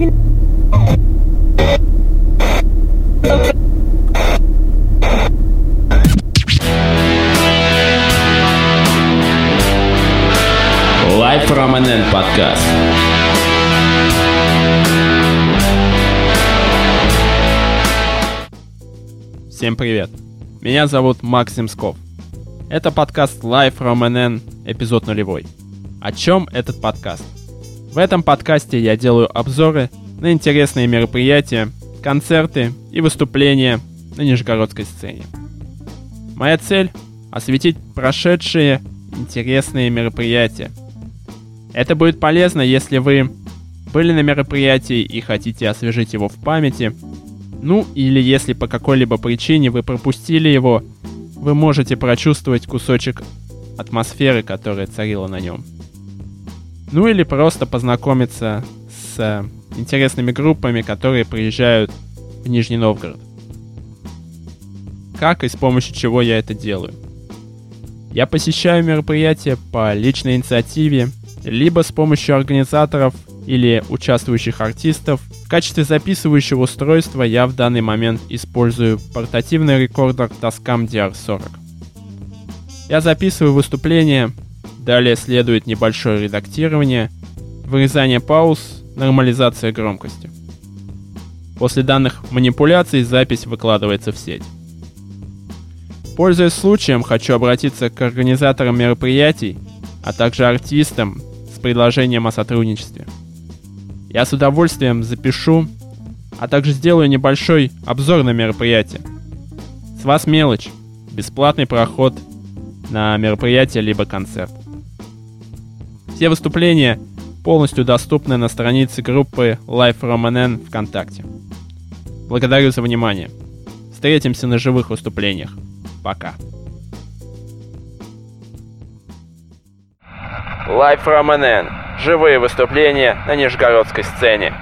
Live from NN подкаст. Всем привет! Меня зовут Максим Сков. Это подкаст Live from NN, эпизод нулевой. О чем этот подкаст? В этом подкасте я делаю обзоры на интересные мероприятия, концерты и выступления на нижегородской сцене. Моя цель — осветить прошедшие интересные мероприятия. Это будет полезно, если вы были на мероприятии и хотите освежить его в памяти, ну или если по какой-либо причине вы пропустили его, вы можете прочувствовать кусочек атмосферы, которая царила на нем. Ну или просто познакомиться с интересными группами, которые приезжают в Нижний Новгород. Как и с помощью чего я это делаю? Я посещаю мероприятия по личной инициативе, либо с помощью организаторов или участвующих артистов. В качестве записывающего устройства я в данный момент использую портативный рекордер Tascam DR40. Я записываю выступление, далее следует небольшое редактирование, вырезание пауз, нормализация громкости. После данных манипуляций запись выкладывается в сеть. Пользуясь случаем, хочу обратиться к организаторам мероприятий, а также артистам с предложением о сотрудничестве. Я с удовольствием запишу, а также сделаю небольшой обзор на мероприятие. С вас мелочь, бесплатный проход на мероприятие либо концерт. Все выступления полностью доступны на странице группы Life from NN ВКонтакте. Благодарю за внимание. Встретимся на живых выступлениях. Пока. Live from NN. Живые выступления на нижегородской сцене.